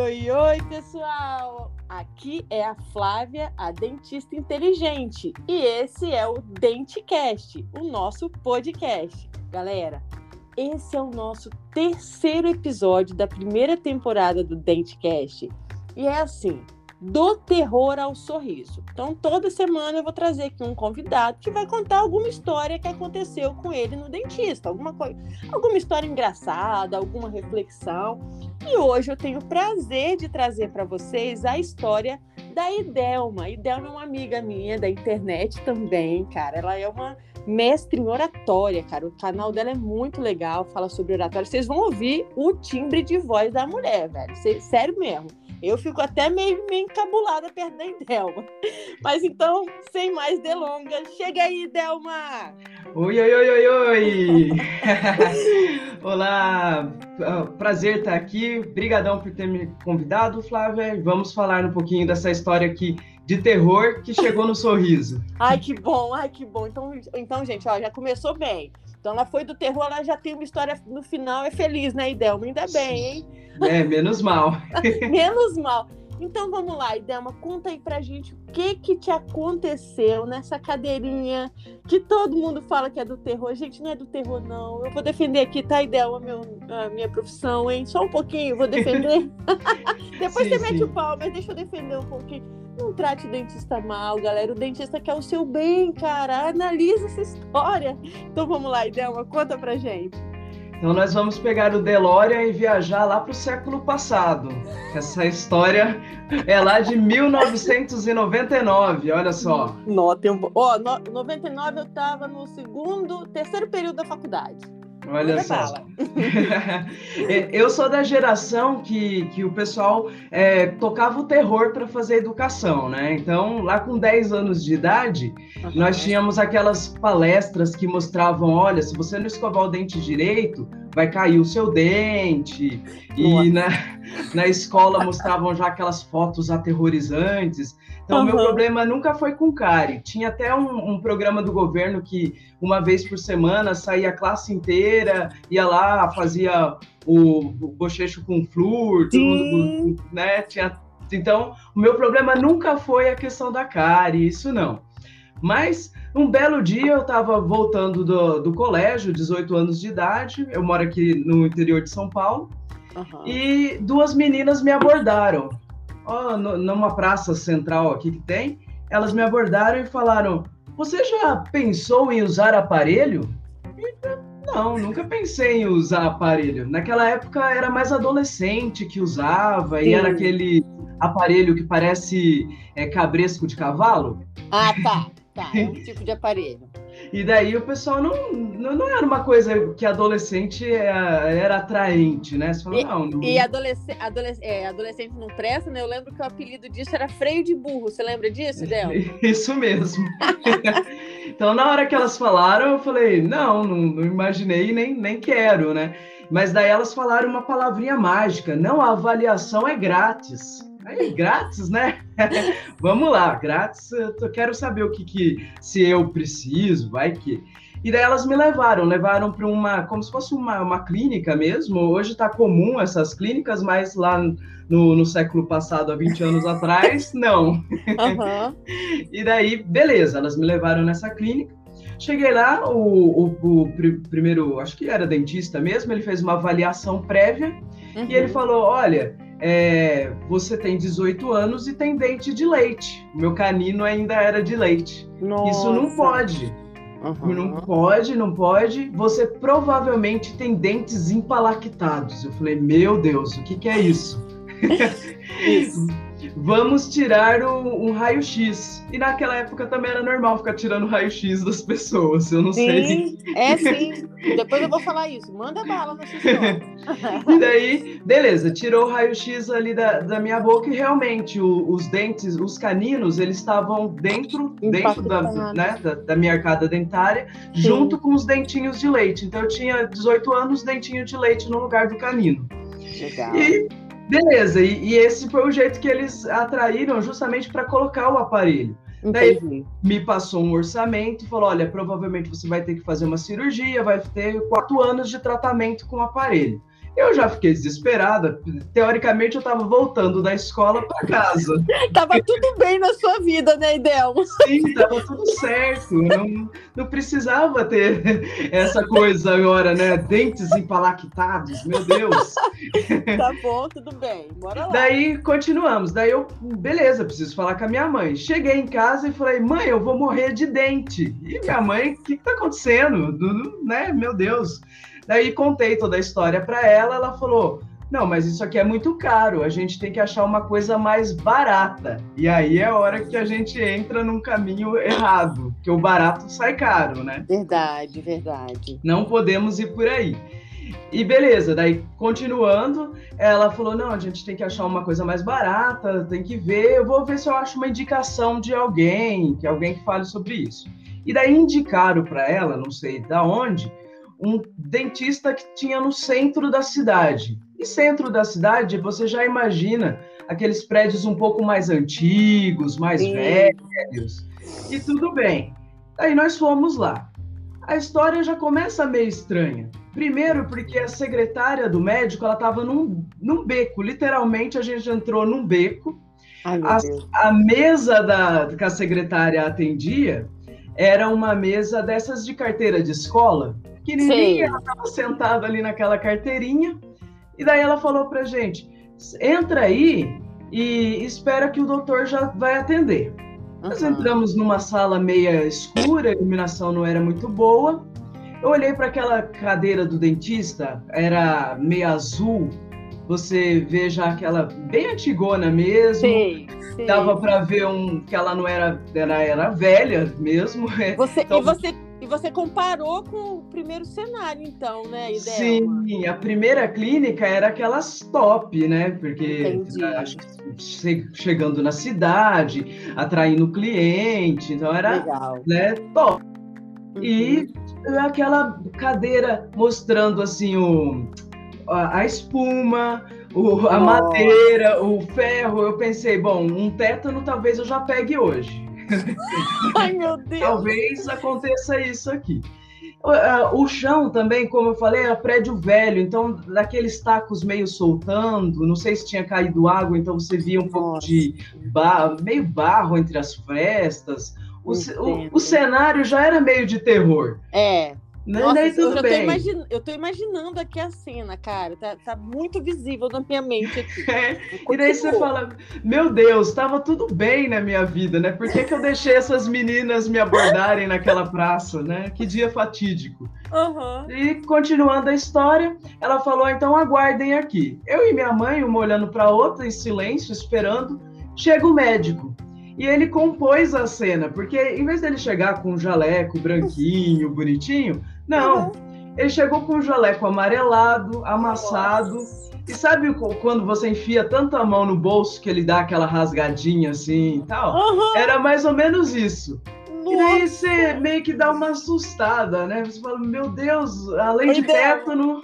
Oi, oi, pessoal! Aqui é a Flávia, a dentista inteligente, e esse é o Dentecast, o nosso podcast. Galera, esse é o nosso terceiro episódio da primeira temporada do Dentecast. E é assim, do terror ao sorriso. Então, toda semana eu vou trazer aqui um convidado que vai contar alguma história que aconteceu com ele no dentista, alguma coisa, alguma história engraçada, alguma reflexão. E hoje eu tenho o prazer de trazer para vocês a história da Idelma. Idelma é uma amiga minha da internet também, cara. Ela é uma mestre em oratória, cara. O canal dela é muito legal, fala sobre oratória. Vocês vão ouvir o timbre de voz da mulher, velho. Sério mesmo. Eu fico até meio, meio encabulada perto da Idelma. Mas então, sem mais delongas, chega aí, Idelma! Oi, oi, oi, oi, oi! Olá, ah, prazer estar aqui. Obrigadão por ter me convidado, Flávia. Vamos falar um pouquinho dessa história aqui de terror que chegou no sorriso. Ai, que bom, ai, que bom. Então, então gente, ó, já começou bem. Então ela foi do terror, ela já tem uma história no final, é feliz, né, Idelma? Ainda bem, hein? É, menos mal. menos mal. Então vamos lá, Idelma, conta aí pra gente o que que te aconteceu nessa cadeirinha que todo mundo fala que é do terror. Gente, não é do terror, não. Eu vou defender aqui, tá, Idelma, meu, a minha profissão, hein? Só um pouquinho, vou defender. Depois sim, você sim. mete o pau, mas deixa eu defender um pouquinho. Não trate o dentista mal, galera. O dentista quer o seu bem, cara. Analisa essa história. Então vamos lá, Idelma, conta pra gente. Então nós vamos pegar o DeLorean e viajar lá para o século passado. Essa história é lá de 1999, olha só. Nota, ó, no, 99 eu estava no segundo, terceiro período da faculdade. Olha só. É, eu sou da geração que, que o pessoal é, tocava o terror para fazer educação, né? Então, lá com 10 anos de idade, uhum. nós tínhamos aquelas palestras que mostravam: olha, se você não escovar o dente direito, vai cair o seu dente. E na, na escola mostravam já aquelas fotos aterrorizantes. Então, uhum. meu problema nunca foi com cárie. Tinha até um, um, programa do governo que, uma vez por semana, saía a classe inteira, ia lá, fazia o, o bochecho com flúor, tudo, né? Tinha, então, o meu problema nunca foi a questão da cárie, isso não. Mas um belo dia eu estava voltando do, do colégio, 18 anos de idade, eu moro aqui no interior de São Paulo, uhum. e duas meninas me abordaram numa praça central aqui que tem, elas me abordaram e falaram: Você já pensou em usar aparelho? E, não, nunca pensei em usar aparelho. Naquela época era mais adolescente que usava Sim. e era aquele aparelho que parece é, cabresco de cavalo. Ah, tá. Tá, é um tipo de aparelho. E daí o pessoal não, não, não, era uma coisa que adolescente era, era atraente, né? Você falou, e, não, não... e adolescente, adolescente, é, adolescente não presta, né? Eu lembro que o apelido disso era freio de burro. Você lembra disso, Del? Isso mesmo. então, na hora que elas falaram, eu falei, não, não, não imaginei nem, nem quero, né? Mas daí elas falaram uma palavrinha mágica. Não, a avaliação é grátis. Aí, grátis, né? Vamos lá, grátis. Eu quero saber o que, que se eu preciso, vai que. E daí elas me levaram, levaram para uma, como se fosse uma, uma clínica mesmo. Hoje está comum essas clínicas, mas lá no, no, século passado, há 20 anos atrás, não. Uhum. e daí, beleza, elas me levaram nessa clínica. Cheguei lá, o, o, o pr primeiro, acho que era dentista mesmo, ele fez uma avaliação prévia uhum. e ele uhum. falou: olha, é, você tem 18 anos e tem dente de leite. O meu canino ainda era de leite. Nossa. Isso não pode. Uhum. Não pode, não pode. Você provavelmente tem dentes empalactados. Eu falei, meu Deus, o que, que é isso? isso. vamos tirar o, um raio-x. E naquela época também era normal ficar tirando raio-x das pessoas, eu não sim, sei. É sim, depois eu vou falar isso. Manda bala na sua E daí, beleza, tirou o raio-x ali da, da minha boca e realmente o, os dentes, os caninos, eles estavam dentro, dentro da, né, da, da, minha arcada dentária, sim. junto com os dentinhos de leite. Então eu tinha 18 anos, dentinho de leite no lugar do canino. Legal. E Beleza, e, e, esse foi o jeito que eles atraíram justamente para colocar o aparelho. Entendi. Daí me passou um orçamento e falou: olha, provavelmente você vai ter que fazer uma cirurgia, vai ter quatro anos de tratamento com o aparelho. Eu já fiquei desesperada. Teoricamente, eu estava voltando da escola para casa. tava tudo bem na sua vida, né, Idelma? Sim, tava tudo certo. Não, não precisava ter essa coisa agora, né? Dentes empalactados, meu Deus. tá bom, tudo bem. Bora lá. Daí continuamos. Daí eu, beleza, preciso falar com a minha mãe. Cheguei em casa e falei, mãe, eu vou morrer de dente. E minha mãe, o que, que tá acontecendo? Né? Meu Deus. Daí contei toda a história para ela, ela falou: "Não, mas isso aqui é muito caro, a gente tem que achar uma coisa mais barata". E aí é a hora que a gente entra num caminho errado, que o barato sai caro, né? Verdade, verdade. Não podemos ir por aí. E beleza, daí continuando, ela falou: não, a gente tem que achar uma coisa mais barata, tem que ver, eu vou ver se eu acho uma indicação de alguém, que alguém que fale sobre isso. E daí indicaram para ela, não sei da onde, um dentista que tinha no centro da cidade. E centro da cidade, você já imagina aqueles prédios um pouco mais antigos, mais Sim. velhos. E tudo bem. Aí nós fomos lá. A história já começa meio estranha. Primeiro, porque a secretária do médico ela estava num, num beco. Literalmente, a gente entrou num beco. Ai, a, a, mesa da, que a secretária atendia era uma mesa dessas de carteira de escola pequenininha, ela estava sentada ali naquela carteirinha, e daí ela falou pra gente, entra aí e espera que o doutor já vai atender. Uhum. Nós entramos numa sala meia escura, a iluminação não era muito boa. Eu olhei para aquela cadeira do dentista, era meio azul. Você vê já aquela bem antigona mesmo. Sim, sim. Dava para ver um que ela não era, era, era velha mesmo. Você, então, e você e você comparou com o primeiro cenário, então, né? Ideia, Sim, a primeira clínica era aquelas top, né? Porque acho que chegando na cidade, atraindo cliente, então era Legal. né, top. Uhum. E aquela cadeira mostrando assim o, a, a espuma, o, a madeira, o ferro. Eu pensei, bom, um tétano talvez eu já pegue hoje. Ai, meu Deus! Talvez aconteça isso aqui. O chão também, como eu falei, era prédio velho, então daqueles tacos meio soltando, não sei se tinha caído água, então você via um pouco de barro, meio barro entre as frestas. O, o, o, cenário já era meio de terror. É, não, Nossa, tudo eu, bem. Tô imagin... eu tô imaginando aqui a cena, cara. Tá, tá muito visível na minha mente aqui. É. E daí você fala, meu Deus, tava tudo bem na minha vida, né? Por que, que eu deixei essas meninas me abordarem naquela praça, né? Que dia fatídico. Uhum. E continuando a história, ela falou: então aguardem aqui. Eu e minha mãe, uma olhando para outra, em silêncio, esperando. Chega o médico. E ele compôs a cena, porque em vez dele chegar com um jaleco branquinho, bonitinho, não. Uhum. Ele chegou com um jaleco amarelado, amassado. Nossa. E sabe quando você enfia tanto a mão no bolso que ele dá aquela rasgadinha assim e tal? Uhum. Era mais ou menos isso. Nossa. E daí você meio que dá uma assustada, né? Você fala, meu Deus, além de tétano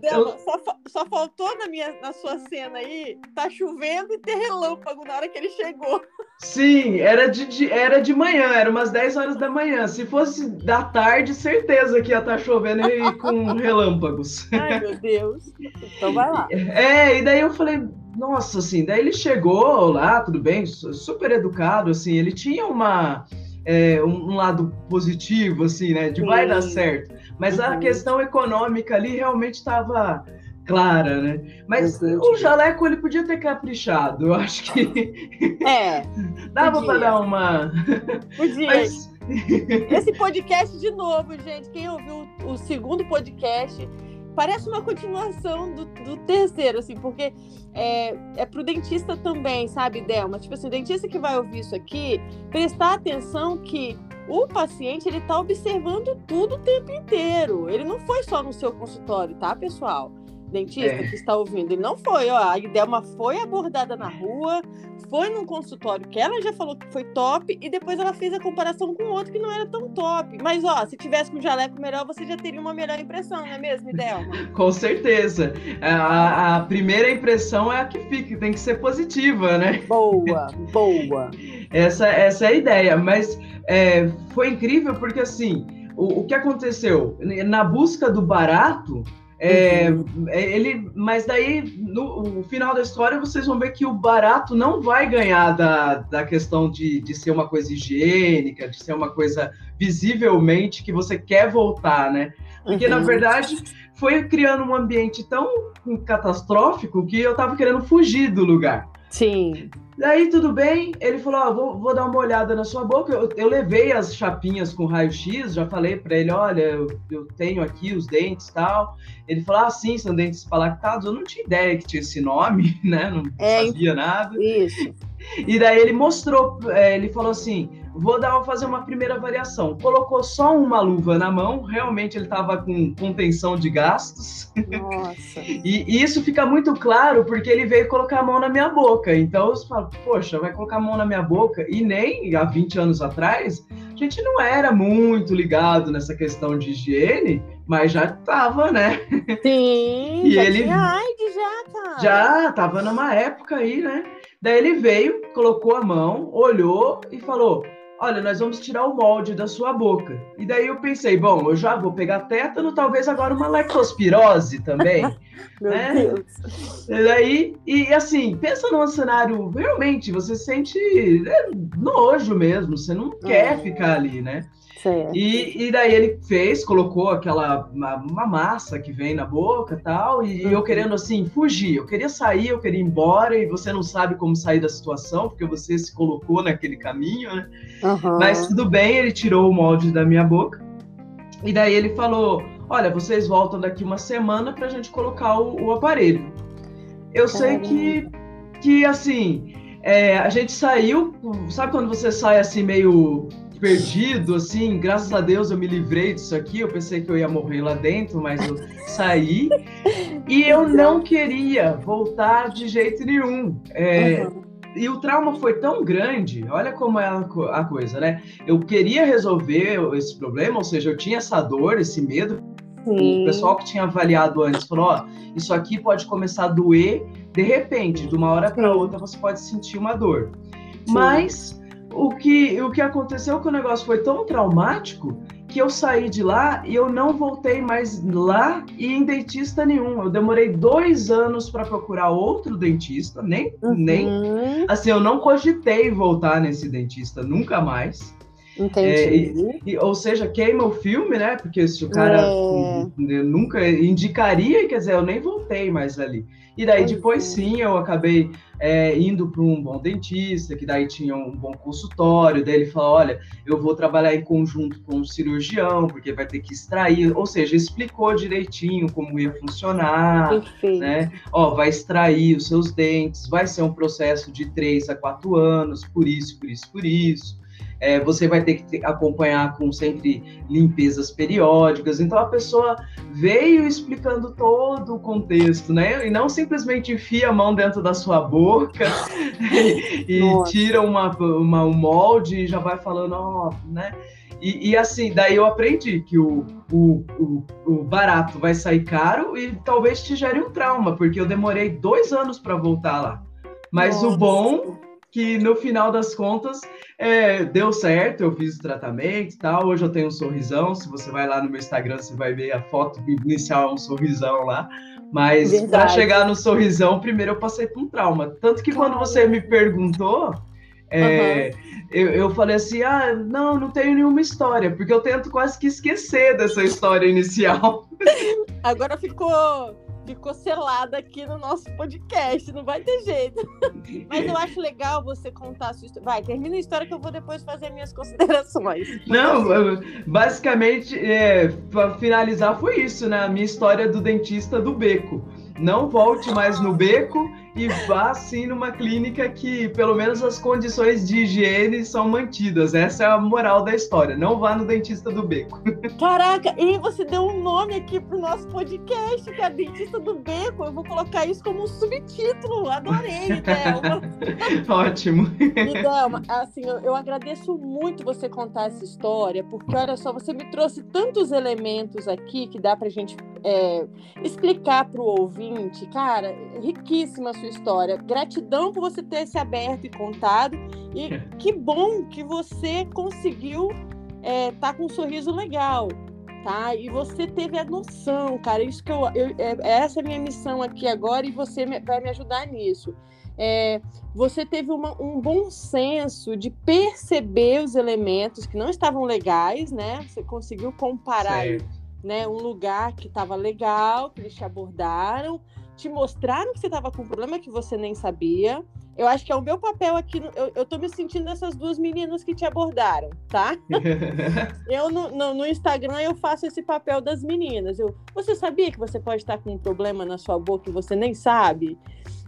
dela, só, só faltou na, minha, na sua cena aí, tá chovendo e ter relâmpago na hora que ele chegou. Sim, era de, de, era de manhã, era umas 10 horas da manhã. Se fosse da tarde, certeza que ia estar tá chovendo e com relâmpagos. Ai, meu Deus. Então vai lá. É, e daí eu falei, nossa, assim, daí ele chegou lá, tudo bem, super educado, assim, ele tinha uma. É, um, lado positivo, assim, né? De Sim. vai dar certo. Mas uhum. a questão econômica ali realmente estava clara, né? Mas o jaleco ele podia ter caprichado, eu acho que é, dava para dar uma. Podia. Mas... Esse podcast de novo, gente. Quem ouviu o segundo podcast parece uma continuação do, do terceiro, assim, porque é, é pro dentista também, sabe, Delma? Tipo assim, o dentista que vai ouvir isso aqui, prestar atenção que o paciente ele está observando tudo o tempo inteiro. Ele não foi só no seu consultório, tá, pessoal? Dentista é. que está ouvindo, ele não foi, ó. A Idelma foi abordada na rua, foi num consultório que ela já falou que foi top e depois ela fez a comparação com outro que não era tão top. Mas, ó, se tivesse com jaleco melhor, você já teria uma melhor impressão, não é mesmo, Idelma? com certeza. A, a primeira impressão é a que fica, tem que ser positiva, né? Boa, boa. essa, essa é a ideia, mas é, foi incrível porque, assim, o, o que aconteceu? Na busca do barato, É, uhum. É, ele, mas daí, no, no, final da história, vocês vão ver que o barato não vai ganhar da, da questão de, de ser uma coisa higiênica, de ser uma coisa visivelmente que você quer voltar, né? Porque, uhum. na verdade, foi criando um ambiente tão catastrófico que eu tava querendo fugir do lugar. Sim. Daí tudo bem, ele falou: ó, vou, vou, dar uma olhada na sua boca. Eu, eu levei as chapinhas com raio-x, já falei para ele: olha, eu, eu, tenho aqui os dentes e tal. Ele falou: ah, sim, são dentes palactados. Eu não tinha ideia que tinha esse nome, né? Não é, sabia nada. Isso. E daí ele mostrou, é, ele falou assim: vou dar, fazer uma primeira variação. Colocou só uma luva na mão, realmente ele estava com contenção de gastos. Nossa. e, e, isso fica muito claro porque ele veio colocar a mão na minha boca. Então você fala, poxa, vai colocar a mão na minha boca? E nem há 20 anos atrás, a gente não era muito ligado nessa questão de higiene, mas já estava, né? Sim, e já ele tinha AIDS já, cara. Já, tava numa época aí, né? Daí ele veio, colocou a mão, olhou e falou: Olha, nós vamos tirar o molde da sua boca. E daí eu pensei, bom, eu já vou pegar tétano, talvez agora uma leptospirose também. Meu né? Deus. E daí, e assim, pensa num cenário, realmente, você sente é, nojo mesmo, você não quer é. ficar ali, né? E, e daí ele fez, colocou aquela uma, uma massa que vem na boca tal, e uhum. eu querendo assim fugir. Eu queria sair, eu queria ir embora, e você não sabe como sair da situação, porque você se colocou naquele caminho, né? Uhum. Mas tudo bem, ele tirou o molde da minha boca. E daí ele falou: Olha, vocês voltam daqui uma semana para a gente colocar o, o aparelho. Eu Caramba. sei que, que assim, é, a gente saiu, sabe quando você sai assim meio perdido, assim, graças a Deus eu me livrei disso aqui. Eu pensei que eu ia morrer lá dentro, mas eu saí. e eu não queria voltar de jeito nenhum. É, uhum. E o trauma foi tão grande, olha como é a coisa, né? Eu queria resolver esse problema, ou seja, eu tinha essa dor, esse medo. O pessoal que tinha avaliado antes falou: ó, isso aqui pode começar a doer de repente, de uma hora para outra você pode sentir uma dor. Sim. Mas o que, o que aconteceu é que o negócio foi tão traumático que eu saí de lá e eu não voltei mais lá e em dentista nenhum. Eu demorei dois anos para procurar outro dentista, nem, uhum. nem assim, eu não cogitei voltar nesse dentista nunca mais. Entendi. É, e, e, ou seja, queima o filme, né? Porque se o cara é. nunca indicaria, quer dizer, eu nem voltei mais ali. E daí depois é. sim eu acabei é, indo para um bom dentista, que daí tinha um bom consultório, daí ele falou, olha, eu vou trabalhar em conjunto com o um cirurgião, porque vai ter que extrair, ou seja, explicou direitinho como ia funcionar, Perfeito. né? Ó, vai extrair os seus dentes, vai ser um processo de três a quatro anos, por isso, por isso, por isso. É, você vai ter que acompanhar com sempre limpezas periódicas. Então a pessoa veio explicando todo o contexto, né? E não simplesmente enfia a mão dentro da sua boca e, tira uma, uma, um molde e já vai falando, ó, né? E, e, assim, daí eu aprendi que o, o, o, o, barato vai sair caro e talvez te gere um trauma, porque eu demorei dois anos para voltar lá. Mas Nossa. o bom que no final das contas é, deu certo, eu fiz o tratamento e tal. Hoje eu tenho um sorrisão. Se você vai lá no meu Instagram, você vai ver a foto inicial, é um sorrisão lá. Mas para chegar no sorrisão, primeiro eu passei por um trauma. Tanto que quando você me perguntou, é, uhum. eu, eu falei assim: ah, não, não tenho nenhuma história, porque eu tento quase que esquecer dessa história inicial. Agora ficou ficou selada aqui no nosso podcast, não vai ter jeito. Mas eu acho legal você contar a sua história. Vai, termina a história que eu vou depois fazer minhas considerações. Não, basicamente, é, para finalizar, foi isso, né? A minha história do dentista do beco. Não volte mais no beco e vá sim numa clínica que pelo menos as condições de higiene são mantidas. Essa é a moral da história. Não vá no dentista do beco. Caraca, e você deu um nome aqui pro nosso podcast, que é Dentista do Beco. Eu vou colocar isso como um subtítulo. Adorei, Thelma. Ótimo. E, Thelma, assim, eu, eu agradeço muito você contar essa história, porque olha só, você me trouxe tantos elementos aqui que dá pra gente é, explicar pro ouvinte. Cara, riquíssima a sua história. Gratidão por você ter se aberto e contado. E que bom que você conseguiu estar é, tá com um sorriso legal. tá? E você teve a noção, cara. Isso que eu, eu é, essa é a minha missão aqui agora e você me, vai me ajudar nisso. É, você teve uma, um bom senso de perceber os elementos que não estavam legais, né? Você conseguiu comparar né, um lugar que estava legal, que eles te abordaram, te mostraram que você estava com um problema que você nem sabia. Eu acho que é o meu papel aqui. Eu, eu tô me sentindo essas duas meninas que te abordaram, tá? eu no, no, no, Instagram eu faço esse papel das meninas. Eu, você sabia que você pode estar com um problema na sua boca e você nem sabe?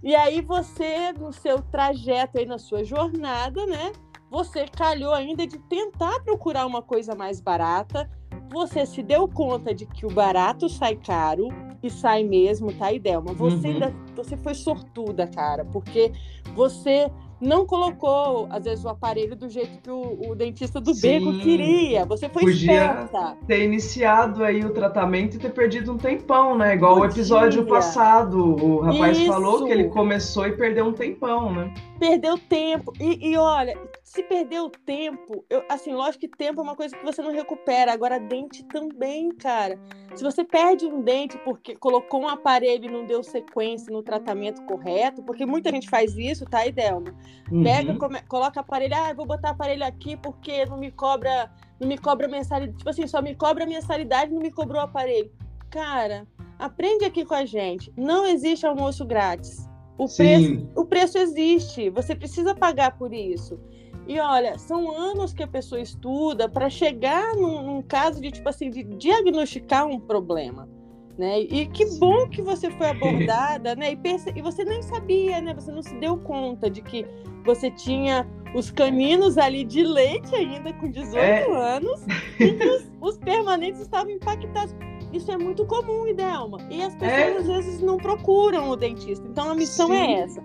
E aí você, no seu trajeto aí, na sua jornada, né? Você calhou ainda de tentar procurar uma coisa mais barata. Você se deu conta de que o barato sai caro e sai mesmo, tá, Idelma? Você uhum. ainda você foi sortuda, cara, porque você não colocou, às vezes, o aparelho do jeito que o, o dentista do Sim, beco queria. Você foi podia esperta. ter iniciado aí o tratamento e ter perdido um tempão, né? Igual podia. o episódio passado, o rapaz Isso. falou que ele começou e perdeu um tempão, né? Perdeu tempo. E, e olha, se perdeu tempo, eu, assim, lógico que tempo é uma coisa que você não recupera. Agora, dente também, cara. Se você perde um dente porque colocou um aparelho e não deu sequência no tratamento correto, porque muita gente faz isso, tá, Idelma? Uhum. Pega, come, coloca aparelho, ah, vou botar aparelho aqui porque não me cobra, não me cobra mensalidade. Tipo assim, só me cobra mensalidade, não me cobrou o aparelho. Cara, aprende aqui com a gente. Não existe almoço grátis. O preço, o preço existe. Você precisa pagar por isso. E olha, são anos que a pessoa estuda para chegar num, num, caso de tipo assim de diagnosticar um problema, né? E que bom que você foi abordada, né? E, perce... e você nem sabia, né? Você não se deu conta de que você tinha os caninos ali de leite ainda com 18 é. anos e que os, os, permanentes estavam impactados. Isso é muito comum, Idelma. E as pessoas é. às vezes não procuram o dentista. Então a missão é Sim. é essa: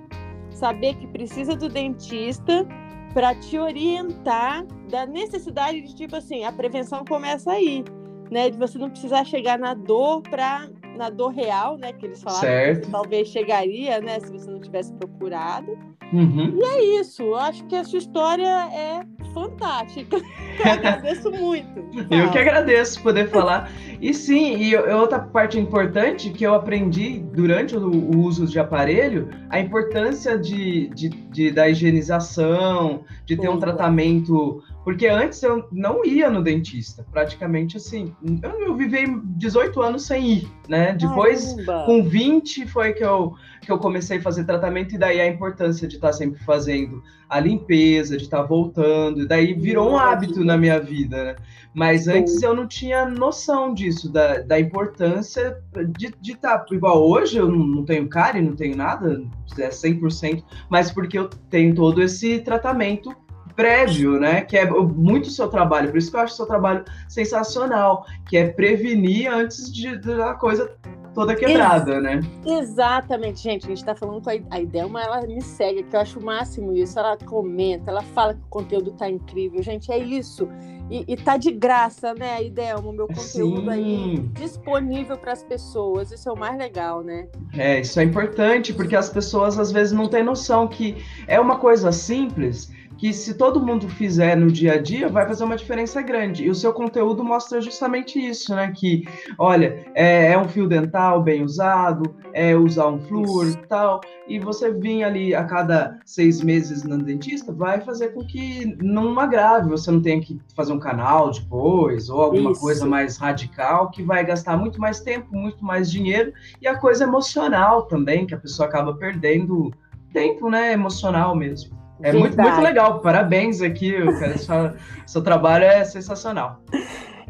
saber que precisa do dentista para te orientar da necessidade de tipo assim, a prevenção começa aí, né? De você não precisar chegar na dor para na dor real, né? Que eles falaram certo. que talvez chegaria, né? Se você não tivesse procurado. Uhum. E é isso. Eu acho que a sua história é fantástica. Eu agradeço muito. Eu que agradeço poder falar. E sim, e outra parte importante que eu aprendi durante o, o uso de aparelho, a importância de, de, de da higienização, de ter um tratamento porque antes eu não ia no dentista, praticamente assim. Eu, eu vivi 18 anos sem ir, né? Depois, Caramba. com 20, foi que eu, que eu comecei a fazer tratamento, e daí a importância de estar sempre fazendo a limpeza, de estar voltando, e daí virou um hábito na minha vida, né? Mas antes eu não tinha noção disso, da, da importância de estar. igual hoje, eu não, não tenho cárie, não tenho nada, é 100%, mas porque eu tenho todo esse tratamento prévio, né? Que é muito o seu trabalho, por isso que eu acho o seu trabalho sensacional, que é prevenir antes de, da coisa toda quebrada, Ex né? Exatamente, gente. A gente tá falando com a, a Idelma, ela me segue, que eu acho o máximo isso. Ela comenta, ela fala que o conteúdo tá incrível. Gente, é isso. E, e tá de graça, né, Idelma? O meu conteúdo Sim. aí disponível para as pessoas. Isso é o mais legal, né? É, isso é importante, porque as pessoas às vezes não têm noção que é uma coisa simples que se todo mundo fizer no dia a dia, vai fazer uma diferença grande. E o seu conteúdo mostra justamente isso, né? Que, olha, é, é um fio dental bem usado, é usar um flúor e tal, e você vir ali a cada seis meses no dentista, vai fazer com que não agrave, você não tenha que fazer um canal depois, ou alguma isso. coisa mais radical, que vai gastar muito mais tempo, muito mais dinheiro, e a coisa emocional também, que a pessoa acaba perdendo tempo, né? Emocional mesmo. É muito, muito legal. Parabéns aqui, cara. Seu, seu trabalho é sensacional.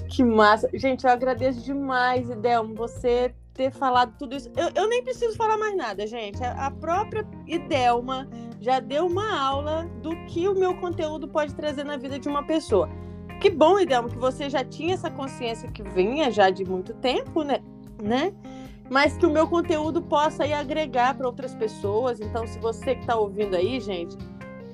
Que massa. Gente, eu agradeço demais, Idelmo, você ter falado tudo isso. Eu, eu nem preciso falar mais nada, gente. A, a própria Idelma já deu uma aula do que o meu conteúdo pode trazer na vida de uma pessoa. Que bom, Idelma, que você já tinha essa consciência que vinha já de muito tempo, né? né? Mas que o meu conteúdo possa aí agregar para outras pessoas. Então, se você que está ouvindo aí, gente,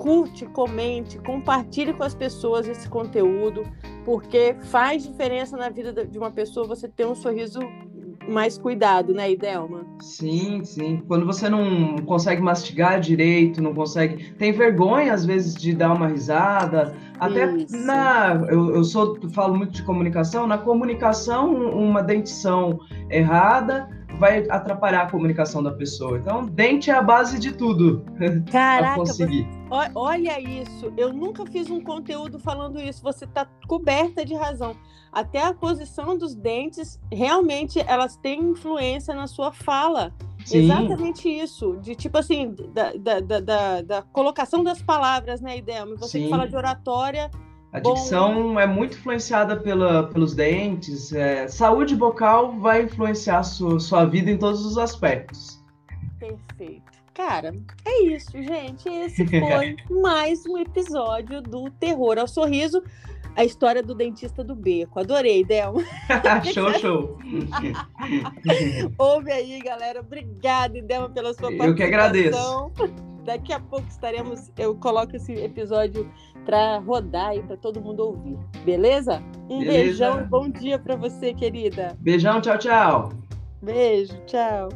curte, comente, compartilhe com as pessoas esse conteúdo, porque faz diferença na vida de uma pessoa você ter um sorriso mais cuidado, né, Idelma? Sim, sim. Quando você não consegue mastigar direito, não consegue. Tem vergonha, às vezes, de dar uma risada. Até Isso. na. Eu, eu sou, falo muito de comunicação. Na comunicação, uma dentição errada vai atrapalhar a comunicação da pessoa. Então, dente é a base de tudo. Caraca, conseguir. Você, olha isso. Eu nunca fiz um conteúdo falando isso. Você está coberta de razão. Até a posição dos dentes, realmente, elas têm influência na sua fala. Sim. Exatamente isso. De tipo assim, da, da, da, da, colocação das palavras, né, Idema? Você Sim. que fala de oratória a dicção Bom, é muito influenciada pela, pelos dentes. É, saúde vocal vai influenciar sua, sua vida em todos os aspectos. Perfeito. Cara, é isso, gente. Esse foi mais um episódio do Terror ao Sorriso. A história do dentista do beco. Adorei, Del. show, show. Ouve aí, galera. Obrigada, Delma, pela sua participação. Eu que agradeço. Daqui a pouco estaremos. Eu coloco esse episódio para rodar aí para todo mundo ouvir. Beleza? Um Beleza. beijão e bom dia para você, querida. Beijão, tchau, tchau. Beijo, tchau.